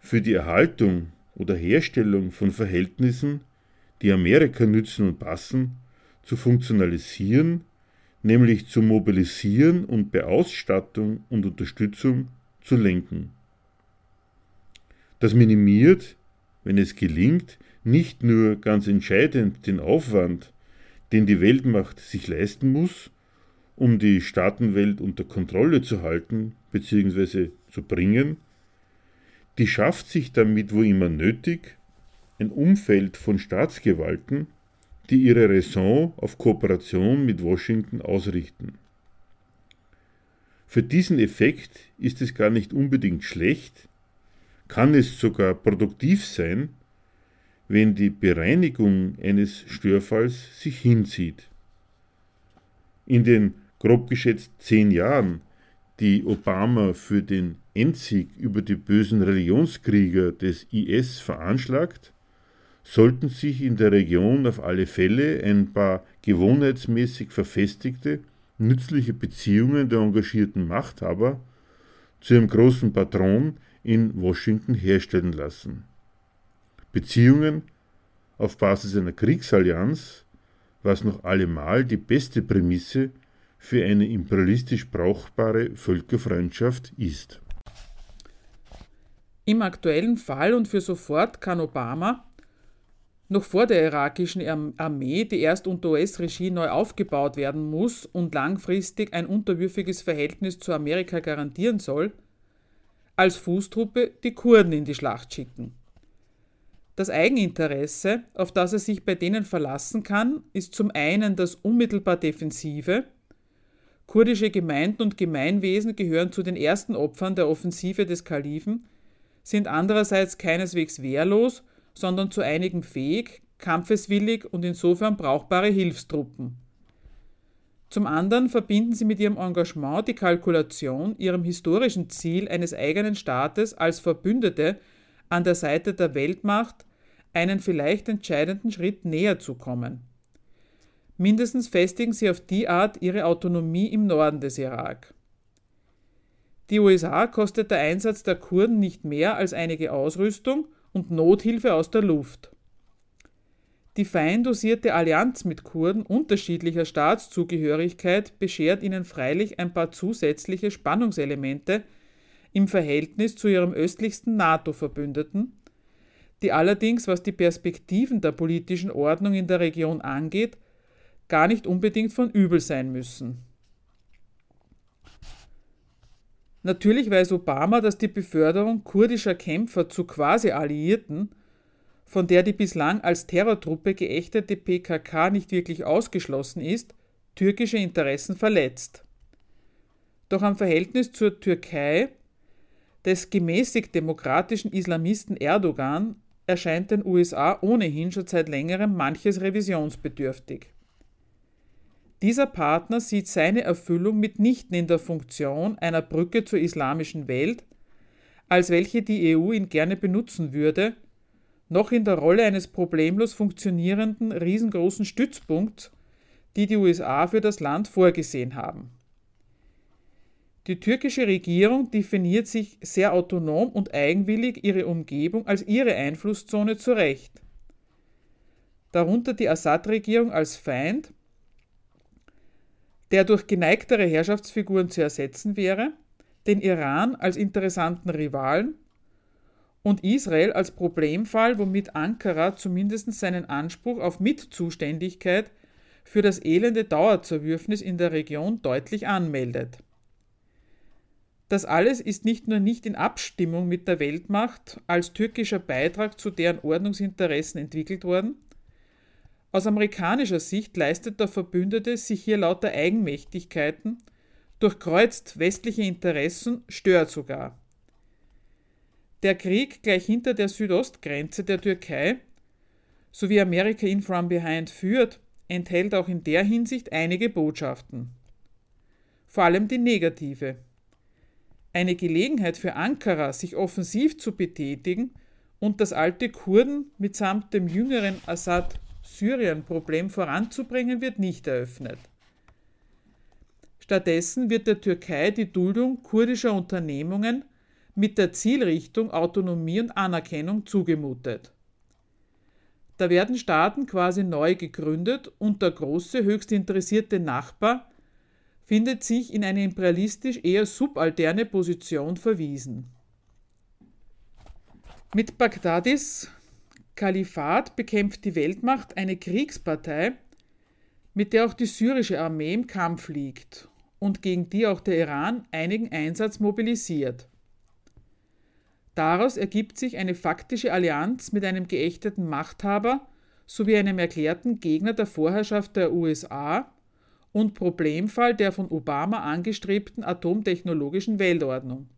für die Erhaltung oder Herstellung von Verhältnissen, die Amerika nützen und passen, zu funktionalisieren, nämlich zu mobilisieren und bei Ausstattung und Unterstützung zu lenken. Das minimiert, wenn es gelingt, nicht nur ganz entscheidend den Aufwand, den die Weltmacht sich leisten muss, um die Staatenwelt unter Kontrolle zu halten bzw. zu bringen, die schafft sich damit wo immer nötig ein Umfeld von Staatsgewalten, die ihre Raison auf Kooperation mit Washington ausrichten. Für diesen Effekt ist es gar nicht unbedingt schlecht, kann es sogar produktiv sein, wenn die Bereinigung eines Störfalls sich hinzieht. In den grob geschätzt zehn Jahren, die Obama für den Endsieg über die bösen Religionskrieger des IS veranschlagt, sollten sich in der Region auf alle Fälle ein paar gewohnheitsmäßig verfestigte, nützliche Beziehungen der engagierten Machthaber zu ihrem großen Patron in Washington herstellen lassen. Beziehungen auf Basis einer Kriegsallianz, was noch allemal die beste Prämisse für eine imperialistisch brauchbare Völkerfreundschaft ist. Im aktuellen Fall und für sofort kann Obama noch vor der irakischen Armee, die erst unter US-Regie neu aufgebaut werden muss und langfristig ein unterwürfiges Verhältnis zu Amerika garantieren soll, als Fußtruppe die Kurden in die Schlacht schicken. Das Eigeninteresse, auf das er sich bei denen verlassen kann, ist zum einen das unmittelbar Defensive. Kurdische Gemeinden und Gemeinwesen gehören zu den ersten Opfern der Offensive des Kalifen, sind andererseits keineswegs wehrlos sondern zu einigen fähig, kampfeswillig und insofern brauchbare Hilfstruppen. Zum anderen verbinden sie mit ihrem Engagement die Kalkulation, ihrem historischen Ziel eines eigenen Staates als Verbündete an der Seite der Weltmacht einen vielleicht entscheidenden Schritt näher zu kommen. Mindestens festigen sie auf die Art ihre Autonomie im Norden des Irak. Die USA kostet der Einsatz der Kurden nicht mehr als einige Ausrüstung und Nothilfe aus der Luft. Die fein dosierte Allianz mit Kurden unterschiedlicher Staatszugehörigkeit beschert ihnen freilich ein paar zusätzliche Spannungselemente im Verhältnis zu ihrem östlichsten NATO-Verbündeten, die allerdings, was die Perspektiven der politischen Ordnung in der Region angeht, gar nicht unbedingt von übel sein müssen. Natürlich weiß Obama, dass die Beförderung kurdischer Kämpfer zu Quasi-Alliierten, von der die bislang als Terrortruppe geächtete PKK nicht wirklich ausgeschlossen ist, türkische Interessen verletzt. Doch am Verhältnis zur Türkei des gemäßigt demokratischen Islamisten Erdogan erscheint den USA ohnehin schon seit längerem manches revisionsbedürftig. Dieser Partner sieht seine Erfüllung mitnichten in der Funktion einer Brücke zur islamischen Welt, als welche die EU ihn gerne benutzen würde, noch in der Rolle eines problemlos funktionierenden riesengroßen Stützpunkts, die die USA für das Land vorgesehen haben. Die türkische Regierung definiert sich sehr autonom und eigenwillig ihre Umgebung als ihre Einflusszone zurecht. Darunter die Assad-Regierung als Feind der durch geneigtere Herrschaftsfiguren zu ersetzen wäre, den Iran als interessanten Rivalen und Israel als Problemfall, womit Ankara zumindest seinen Anspruch auf Mitzuständigkeit für das elende Dauerzerwürfnis in der Region deutlich anmeldet. Das alles ist nicht nur nicht in Abstimmung mit der Weltmacht als türkischer Beitrag zu deren Ordnungsinteressen entwickelt worden, aus amerikanischer Sicht leistet der Verbündete sich hier lauter Eigenmächtigkeiten, durchkreuzt westliche Interessen, stört sogar. Der Krieg gleich hinter der Südostgrenze der Türkei, so wie Amerika ihn from behind führt, enthält auch in der Hinsicht einige Botschaften. Vor allem die negative. Eine Gelegenheit für Ankara, sich offensiv zu betätigen und das alte Kurden mitsamt dem jüngeren Assad Syrien-Problem voranzubringen, wird nicht eröffnet. Stattdessen wird der Türkei die Duldung kurdischer Unternehmungen mit der Zielrichtung Autonomie und Anerkennung zugemutet. Da werden Staaten quasi neu gegründet und der große, höchst interessierte Nachbar findet sich in eine imperialistisch eher subalterne Position verwiesen. Mit Bagdadis Kalifat bekämpft die Weltmacht eine Kriegspartei, mit der auch die syrische Armee im Kampf liegt und gegen die auch der Iran einigen Einsatz mobilisiert. Daraus ergibt sich eine faktische Allianz mit einem geächteten Machthaber sowie einem erklärten Gegner der Vorherrschaft der USA und Problemfall der von Obama angestrebten atomtechnologischen Weltordnung.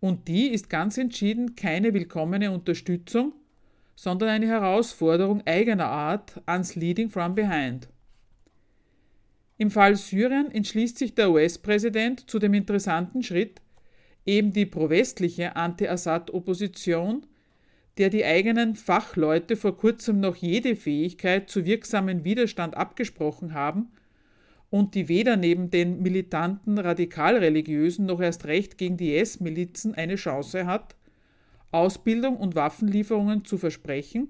Und die ist ganz entschieden keine willkommene Unterstützung, sondern eine Herausforderung eigener Art ans Leading from Behind. Im Fall Syrien entschließt sich der US-Präsident zu dem interessanten Schritt, eben die pro-westliche Anti-Assad-Opposition, der die eigenen Fachleute vor kurzem noch jede Fähigkeit zu wirksamen Widerstand abgesprochen haben und die weder neben den militanten Radikalreligiösen noch erst recht gegen die IS-Milizen eine Chance hat, Ausbildung und Waffenlieferungen zu versprechen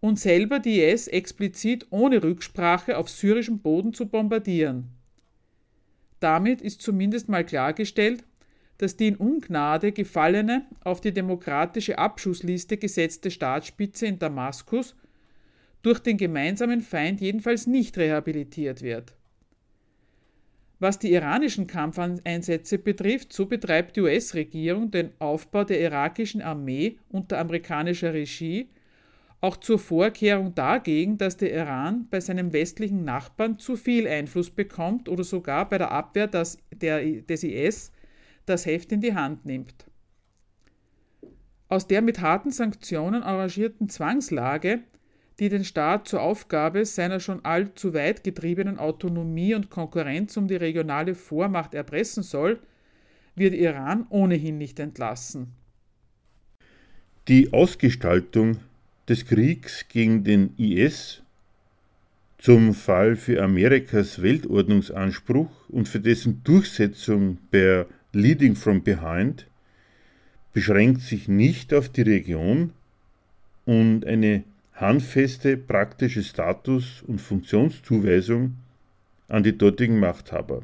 und selber die IS explizit ohne Rücksprache auf syrischem Boden zu bombardieren. Damit ist zumindest mal klargestellt, dass die in Ungnade gefallene, auf die demokratische Abschussliste gesetzte Staatsspitze in Damaskus durch den gemeinsamen Feind jedenfalls nicht rehabilitiert wird. Was die iranischen Kampfeinsätze betrifft, so betreibt die US-Regierung den Aufbau der irakischen Armee unter amerikanischer Regie auch zur Vorkehrung dagegen, dass der Iran bei seinem westlichen Nachbarn zu viel Einfluss bekommt oder sogar bei der Abwehr des, der, des IS das Heft in die Hand nimmt. Aus der mit harten Sanktionen arrangierten Zwangslage die den Staat zur Aufgabe seiner schon allzu weit getriebenen Autonomie und Konkurrenz um die regionale Vormacht erpressen soll, wird Iran ohnehin nicht entlassen. Die Ausgestaltung des Kriegs gegen den IS zum Fall für Amerikas Weltordnungsanspruch und für dessen Durchsetzung per Leading from Behind beschränkt sich nicht auf die Region und eine handfeste praktische Status- und Funktionszuweisung an die dortigen Machthaber.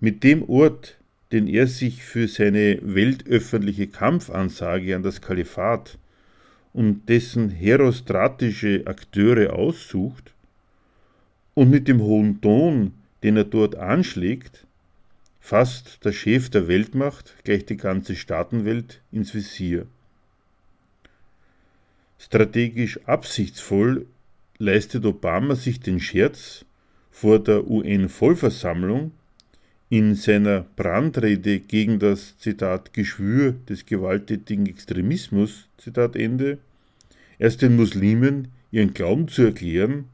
Mit dem Ort, den er sich für seine weltöffentliche Kampfansage an das Kalifat und dessen herostratische Akteure aussucht, und mit dem hohen Ton, den er dort anschlägt, fasst der Chef der Weltmacht gleich die ganze Staatenwelt ins Visier. Strategisch absichtsvoll leistet Obama sich den Scherz, vor der UN-Vollversammlung in seiner Brandrede gegen das Zitat Geschwür des gewalttätigen Extremismus Zitat Ende erst den Muslimen ihren Glauben zu erklären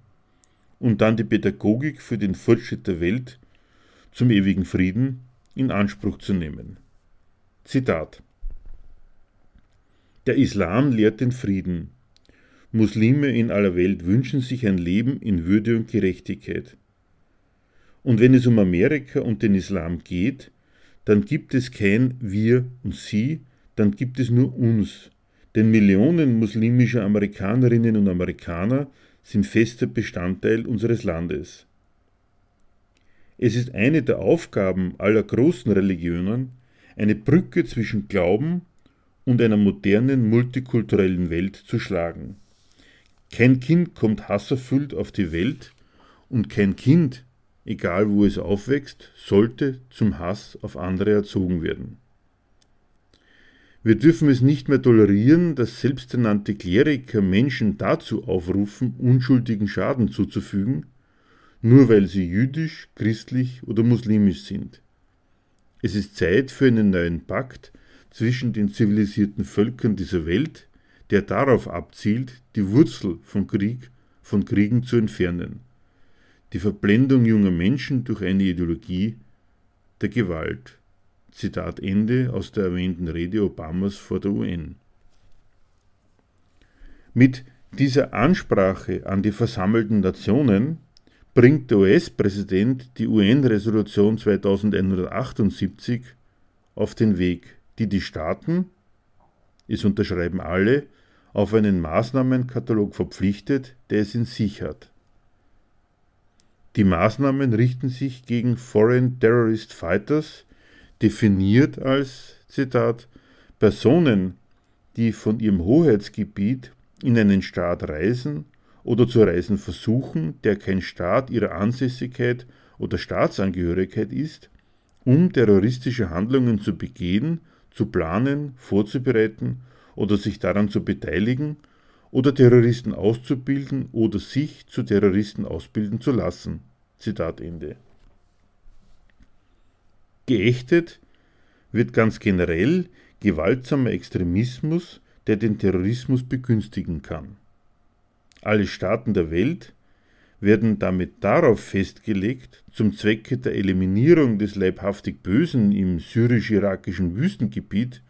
und dann die Pädagogik für den Fortschritt der Welt zum ewigen Frieden in Anspruch zu nehmen. Zitat der Islam lehrt den Frieden. Muslime in aller Welt wünschen sich ein Leben in Würde und Gerechtigkeit. Und wenn es um Amerika und den Islam geht, dann gibt es kein Wir und Sie, dann gibt es nur uns. Denn Millionen muslimischer Amerikanerinnen und Amerikaner sind fester Bestandteil unseres Landes. Es ist eine der Aufgaben aller großen Religionen, eine Brücke zwischen Glauben und einer modernen multikulturellen Welt zu schlagen. Kein Kind kommt hasserfüllt auf die Welt und kein Kind, egal wo es aufwächst, sollte zum Hass auf andere erzogen werden. Wir dürfen es nicht mehr tolerieren, dass selbsternannte Kleriker Menschen dazu aufrufen, unschuldigen Schaden zuzufügen, nur weil sie jüdisch, christlich oder muslimisch sind. Es ist Zeit für einen neuen Pakt, zwischen den zivilisierten Völkern dieser Welt, der darauf abzielt, die Wurzel von Krieg, von Kriegen zu entfernen. Die Verblendung junger Menschen durch eine Ideologie der Gewalt. Zitat Ende aus der erwähnten Rede Obamas vor der UN. Mit dieser Ansprache an die versammelten Nationen bringt der US-Präsident die UN-Resolution 2178 auf den Weg die die Staaten, es unterschreiben alle, auf einen Maßnahmenkatalog verpflichtet, der es in sich hat. Die Maßnahmen richten sich gegen Foreign Terrorist Fighters, definiert als, Zitat, Personen, die von ihrem Hoheitsgebiet in einen Staat reisen oder zu reisen versuchen, der kein Staat ihrer Ansässigkeit oder Staatsangehörigkeit ist, um terroristische Handlungen zu begehen, zu planen, vorzubereiten oder sich daran zu beteiligen oder Terroristen auszubilden oder sich zu Terroristen ausbilden zu lassen. Zitat Ende. Geächtet wird ganz generell gewaltsamer Extremismus, der den Terrorismus begünstigen kann. Alle Staaten der Welt werden damit darauf festgelegt, zum Zwecke der Eliminierung des leibhaftig Bösen im syrisch-irakischen Wüstengebiet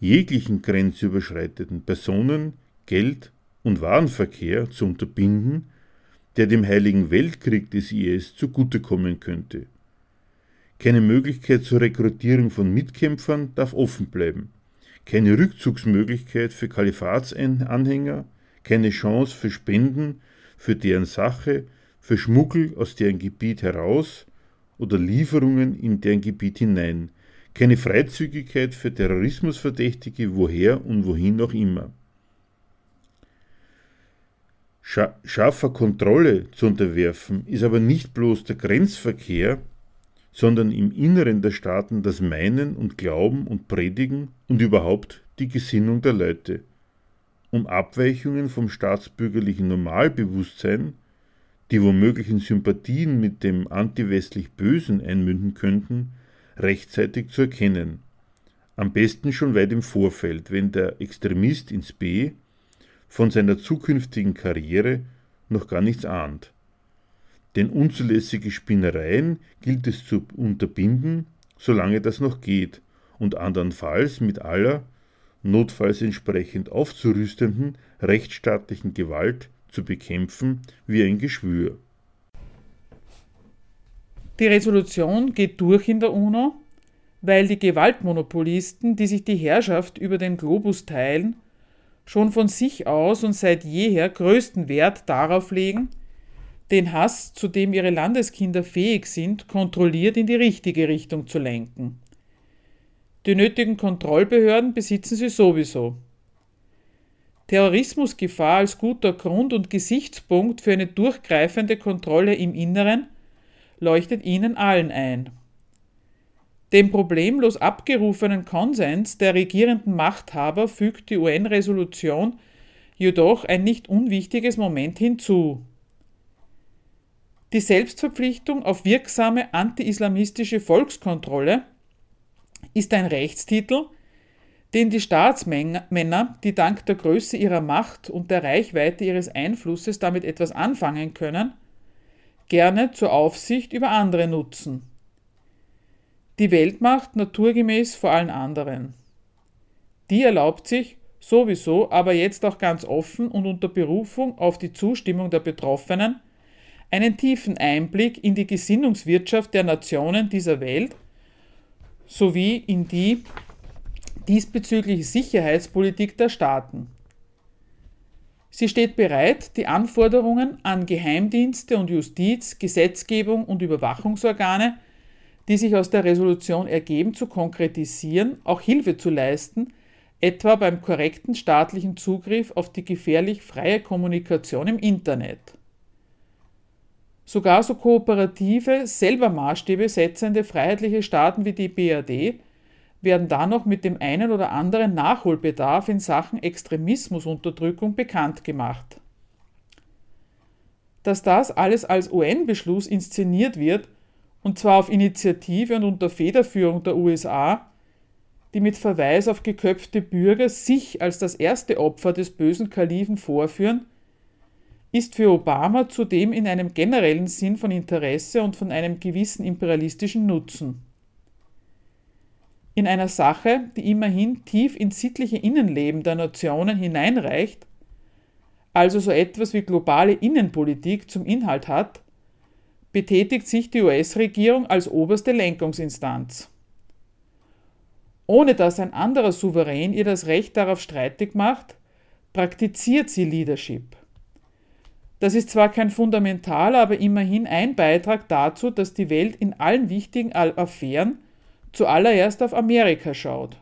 jeglichen grenzüberschreitenden Personen-, Geld- und Warenverkehr zu unterbinden, der dem heiligen Weltkrieg des IS zugutekommen könnte. Keine Möglichkeit zur Rekrutierung von Mitkämpfern darf offen bleiben. Keine Rückzugsmöglichkeit für Kalifatsanhänger, keine Chance für Spenden für deren Sache, für Schmuggel aus deren Gebiet heraus oder Lieferungen in deren Gebiet hinein, keine Freizügigkeit für Terrorismusverdächtige woher und wohin auch immer. Scharfer Kontrolle zu unterwerfen ist aber nicht bloß der Grenzverkehr, sondern im Inneren der Staaten das Meinen und Glauben und Predigen und überhaupt die Gesinnung der Leute um Abweichungen vom staatsbürgerlichen Normalbewusstsein, die womöglich in Sympathien mit dem antiwestlich Bösen einmünden könnten, rechtzeitig zu erkennen. Am besten schon weit im Vorfeld, wenn der Extremist ins B von seiner zukünftigen Karriere noch gar nichts ahnt. Denn unzulässige Spinnereien gilt es zu unterbinden, solange das noch geht, und andernfalls mit aller notfalls entsprechend aufzurüstenden rechtsstaatlichen Gewalt zu bekämpfen wie ein Geschwür. Die Resolution geht durch in der UNO, weil die Gewaltmonopolisten, die sich die Herrschaft über den Globus teilen, schon von sich aus und seit jeher größten Wert darauf legen, den Hass, zu dem ihre Landeskinder fähig sind, kontrolliert in die richtige Richtung zu lenken. Die nötigen Kontrollbehörden besitzen sie sowieso. Terrorismusgefahr als guter Grund und Gesichtspunkt für eine durchgreifende Kontrolle im Inneren leuchtet ihnen allen ein. Dem problemlos abgerufenen Konsens der regierenden Machthaber fügt die UN-Resolution jedoch ein nicht unwichtiges Moment hinzu. Die Selbstverpflichtung auf wirksame anti-islamistische Volkskontrolle ist ein Rechtstitel, den die Staatsmänner, die dank der Größe ihrer Macht und der Reichweite ihres Einflusses damit etwas anfangen können, gerne zur Aufsicht über andere nutzen. Die Weltmacht naturgemäß vor allen anderen. Die erlaubt sich sowieso, aber jetzt auch ganz offen und unter Berufung auf die Zustimmung der Betroffenen, einen tiefen Einblick in die Gesinnungswirtschaft der Nationen dieser Welt sowie in die diesbezügliche Sicherheitspolitik der Staaten. Sie steht bereit, die Anforderungen an Geheimdienste und Justiz, Gesetzgebung und Überwachungsorgane, die sich aus der Resolution ergeben, zu konkretisieren, auch Hilfe zu leisten, etwa beim korrekten staatlichen Zugriff auf die gefährlich freie Kommunikation im Internet. Sogar so kooperative, selber Maßstäbe setzende freiheitliche Staaten wie die BRD werden dann noch mit dem einen oder anderen Nachholbedarf in Sachen Extremismusunterdrückung bekannt gemacht. Dass das alles als UN-Beschluss inszeniert wird, und zwar auf Initiative und unter Federführung der USA, die mit Verweis auf geköpfte Bürger sich als das erste Opfer des bösen Kalifen vorführen, ist für Obama zudem in einem generellen Sinn von Interesse und von einem gewissen imperialistischen Nutzen. In einer Sache, die immerhin tief ins sittliche Innenleben der Nationen hineinreicht, also so etwas wie globale Innenpolitik zum Inhalt hat, betätigt sich die US-Regierung als oberste Lenkungsinstanz. Ohne dass ein anderer Souverän ihr das Recht darauf streitig macht, praktiziert sie Leadership. Das ist zwar kein fundamentaler, aber immerhin ein Beitrag dazu, dass die Welt in allen wichtigen Affären zuallererst auf Amerika schaut.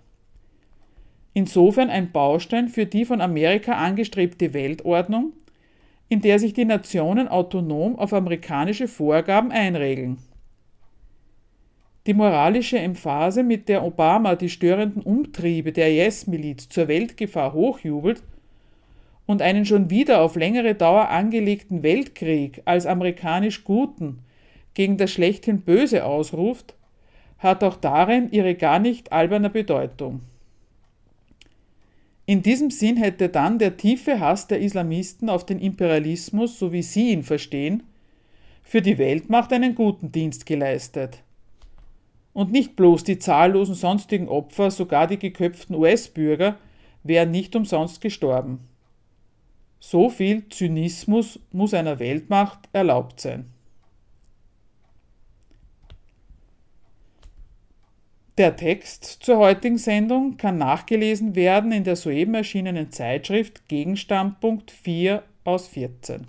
Insofern ein Baustein für die von Amerika angestrebte Weltordnung, in der sich die Nationen autonom auf amerikanische Vorgaben einregeln. Die moralische Emphase, mit der Obama die störenden Umtriebe der IS-Miliz zur Weltgefahr hochjubelt und einen schon wieder auf längere Dauer angelegten Weltkrieg als amerikanisch Guten gegen das schlechthin Böse ausruft, hat auch darin ihre gar nicht alberne Bedeutung. In diesem Sinn hätte dann der tiefe Hass der Islamisten auf den Imperialismus, so wie sie ihn verstehen, für die Weltmacht einen guten Dienst geleistet. Und nicht bloß die zahllosen sonstigen Opfer, sogar die geköpften US-Bürger, wären nicht umsonst gestorben. So viel Zynismus muss einer Weltmacht erlaubt sein. Der Text zur heutigen Sendung kann nachgelesen werden in der soeben erschienenen Zeitschrift Gegenstandpunkt 4 aus 14.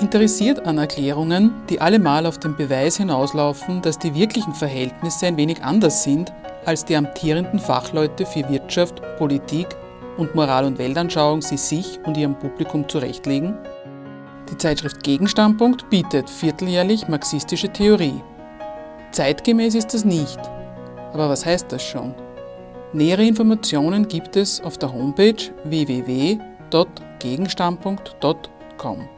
Interessiert an Erklärungen, die allemal auf den Beweis hinauslaufen, dass die wirklichen Verhältnisse ein wenig anders sind, als die amtierenden Fachleute für Wirtschaft, Politik und Moral- und Weltanschauung sie sich und ihrem Publikum zurechtlegen? Die Zeitschrift Gegenstandpunkt bietet vierteljährlich marxistische Theorie. Zeitgemäß ist das nicht. Aber was heißt das schon? Nähere Informationen gibt es auf der Homepage www.gegenstandpunkt.com.